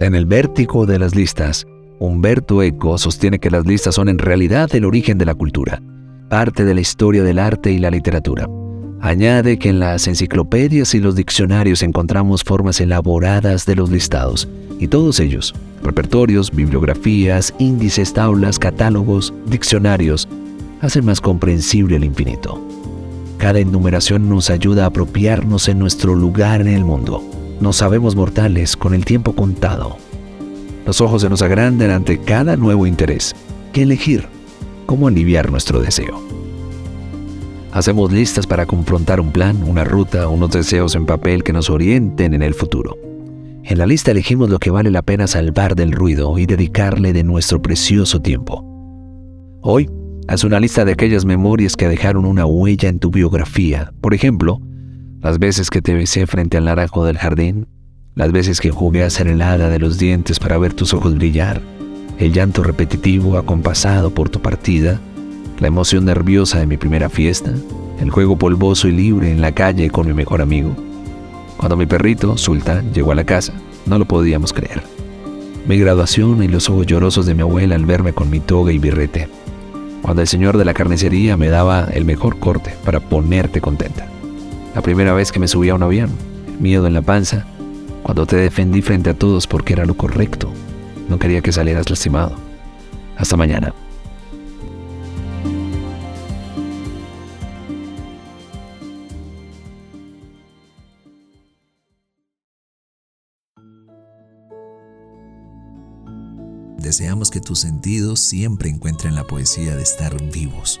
En el vértigo de las listas, Humberto Eco sostiene que las listas son en realidad el origen de la cultura, parte de la historia del arte y la literatura. Añade que en las enciclopedias y los diccionarios encontramos formas elaboradas de los listados, y todos ellos, repertorios, bibliografías, índices, tablas, catálogos, diccionarios, hacen más comprensible el infinito. Cada enumeración nos ayuda a apropiarnos en nuestro lugar en el mundo. Nos sabemos mortales con el tiempo contado. Los ojos se nos agrandan ante cada nuevo interés. ¿Qué elegir? ¿Cómo aliviar nuestro deseo? Hacemos listas para confrontar un plan, una ruta, unos deseos en papel que nos orienten en el futuro. En la lista elegimos lo que vale la pena salvar del ruido y dedicarle de nuestro precioso tiempo. Hoy, haz una lista de aquellas memorias que dejaron una huella en tu biografía. Por ejemplo, las veces que te besé frente al naranjo del jardín, las veces que jugué a ser helada de los dientes para ver tus ojos brillar, el llanto repetitivo acompasado por tu partida, la emoción nerviosa de mi primera fiesta, el juego polvoso y libre en la calle con mi mejor amigo. Cuando mi perrito, Sultan, llegó a la casa, no lo podíamos creer. Mi graduación y los ojos llorosos de mi abuela al verme con mi toga y birrete. Cuando el señor de la carnicería me daba el mejor corte para ponerte contenta. La primera vez que me subí a un avión, miedo en la panza, cuando te defendí frente a todos porque era lo correcto. No quería que salieras lastimado. Hasta mañana. Deseamos que tus sentidos siempre encuentren la poesía de estar vivos.